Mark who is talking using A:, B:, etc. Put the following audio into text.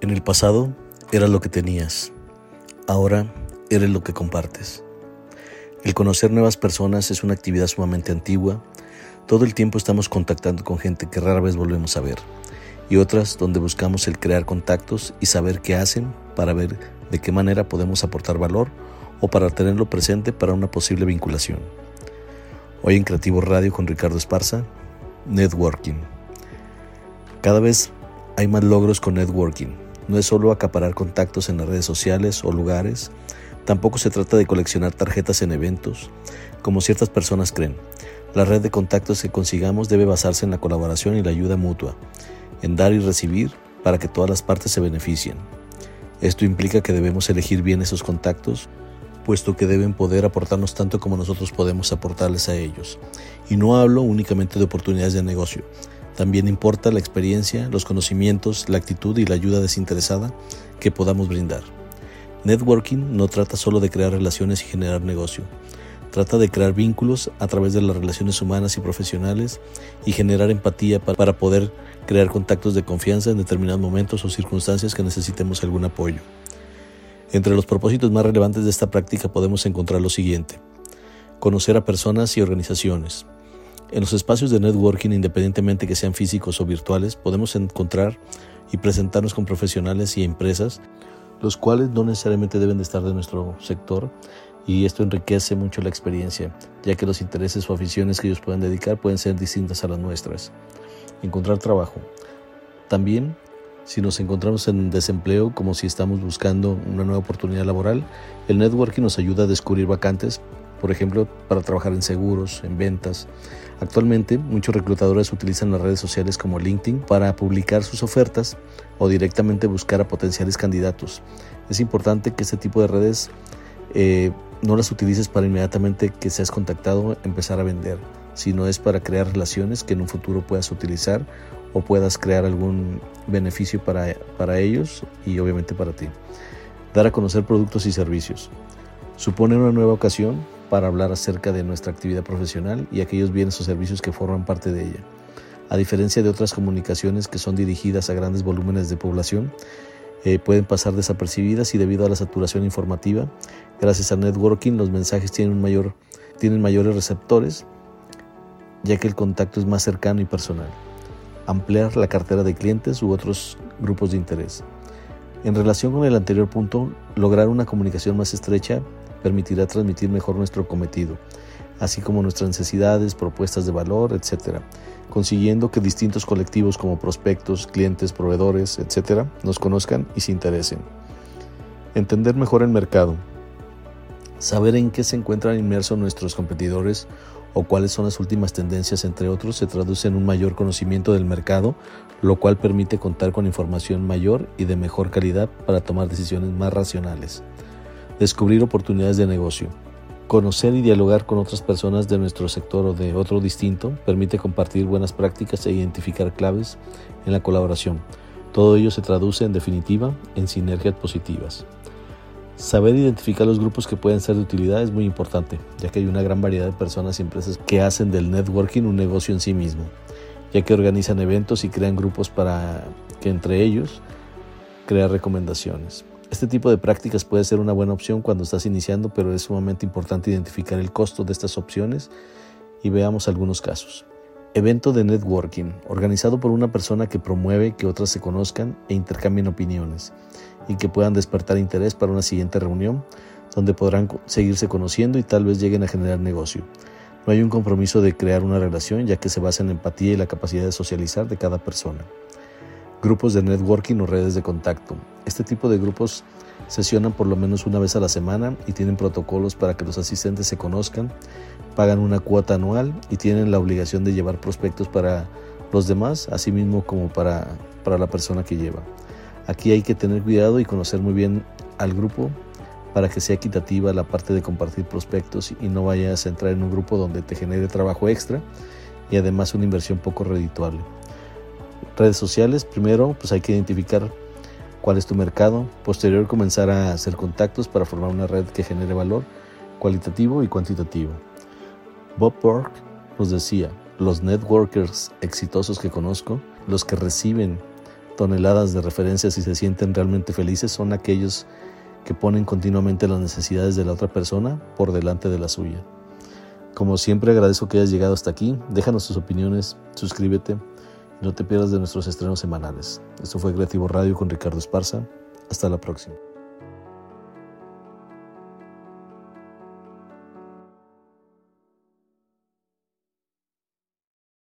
A: En el pasado eras lo que tenías, ahora eres lo que compartes. El conocer nuevas personas es una actividad sumamente antigua. Todo el tiempo estamos contactando con gente que rara vez volvemos a ver y otras donde buscamos el crear contactos y saber qué hacen para ver de qué manera podemos aportar valor o para tenerlo presente para una posible vinculación. Hoy en Creativo Radio con Ricardo Esparza, Networking. Cada vez hay más logros con networking no es solo acaparar contactos en las redes sociales o lugares, tampoco se trata de coleccionar tarjetas en eventos, como ciertas personas creen. La red de contactos que consigamos debe basarse en la colaboración y la ayuda mutua, en dar y recibir para que todas las partes se beneficien. Esto implica que debemos elegir bien esos contactos, puesto que deben poder aportarnos tanto como nosotros podemos aportarles a ellos. Y no hablo únicamente de oportunidades de negocio, también importa la experiencia, los conocimientos, la actitud y la ayuda desinteresada que podamos brindar. Networking no trata solo de crear relaciones y generar negocio. Trata de crear vínculos a través de las relaciones humanas y profesionales y generar empatía para poder crear contactos de confianza en determinados momentos o circunstancias que necesitemos algún apoyo. Entre los propósitos más relevantes de esta práctica podemos encontrar lo siguiente. Conocer a personas y organizaciones, en los espacios de networking, independientemente que sean físicos o virtuales, podemos encontrar y presentarnos con profesionales y empresas, los cuales no necesariamente deben de estar de nuestro sector y esto enriquece mucho la experiencia, ya que los intereses o aficiones que ellos puedan dedicar pueden ser distintas a las nuestras. Encontrar trabajo. También, si nos encontramos en desempleo, como si estamos buscando una nueva oportunidad laboral, el networking nos ayuda a descubrir vacantes por ejemplo, para trabajar en seguros, en ventas. Actualmente, muchos reclutadores utilizan las redes sociales como LinkedIn para publicar sus ofertas o directamente buscar a potenciales candidatos. Es importante que este tipo de redes eh, no las utilices para inmediatamente que seas contactado empezar a vender, sino es para crear relaciones que en un futuro puedas utilizar o puedas crear algún beneficio para, para ellos y obviamente para ti. Dar a conocer productos y servicios. Supone una nueva ocasión para hablar acerca de nuestra actividad profesional y aquellos bienes o servicios que forman parte de ella. A diferencia de otras comunicaciones que son dirigidas a grandes volúmenes de población, eh, pueden pasar desapercibidas y debido a la saturación informativa, gracias al networking los mensajes tienen, un mayor, tienen mayores receptores, ya que el contacto es más cercano y personal. Ampliar la cartera de clientes u otros grupos de interés. En relación con el anterior punto, lograr una comunicación más estrecha permitirá transmitir mejor nuestro cometido, así como nuestras necesidades, propuestas de valor, etc., consiguiendo que distintos colectivos como prospectos, clientes, proveedores, etc., nos conozcan y se interesen. Entender mejor el mercado. Saber en qué se encuentran inmersos nuestros competidores o cuáles son las últimas tendencias, entre otros, se traduce en un mayor conocimiento del mercado, lo cual permite contar con información mayor y de mejor calidad para tomar decisiones más racionales descubrir oportunidades de negocio. Conocer y dialogar con otras personas de nuestro sector o de otro distinto permite compartir buenas prácticas e identificar claves en la colaboración. Todo ello se traduce en definitiva en sinergias positivas. Saber identificar los grupos que pueden ser de utilidad es muy importante, ya que hay una gran variedad de personas y empresas que hacen del networking un negocio en sí mismo, ya que organizan eventos y crean grupos para que entre ellos crear recomendaciones. Este tipo de prácticas puede ser una buena opción cuando estás iniciando, pero es sumamente importante identificar el costo de estas opciones y veamos algunos casos. Evento de networking, organizado por una persona que promueve que otras se conozcan e intercambien opiniones y que puedan despertar interés para una siguiente reunión donde podrán seguirse conociendo y tal vez lleguen a generar negocio. No hay un compromiso de crear una relación ya que se basa en la empatía y la capacidad de socializar de cada persona grupos de networking o redes de contacto. Este tipo de grupos sesionan por lo menos una vez a la semana y tienen protocolos para que los asistentes se conozcan, pagan una cuota anual y tienen la obligación de llevar prospectos para los demás, así mismo como para, para la persona que lleva. Aquí hay que tener cuidado y conocer muy bien al grupo para que sea equitativa la parte de compartir prospectos y no vayas a entrar en un grupo donde te genere trabajo extra y además una inversión poco redituable. Redes sociales, primero, pues hay que identificar cuál es tu mercado, posterior comenzar a hacer contactos para formar una red que genere valor cualitativo y cuantitativo. Bob Burke nos decía, los networkers exitosos que conozco, los que reciben toneladas de referencias y se sienten realmente felices, son aquellos que ponen continuamente las necesidades de la otra persona por delante de la suya. Como siempre agradezco que hayas llegado hasta aquí, déjanos tus opiniones, suscríbete, no te pierdas de nuestros estrenos semanales. Esto fue Creativo Radio con Ricardo Esparza. Hasta la próxima.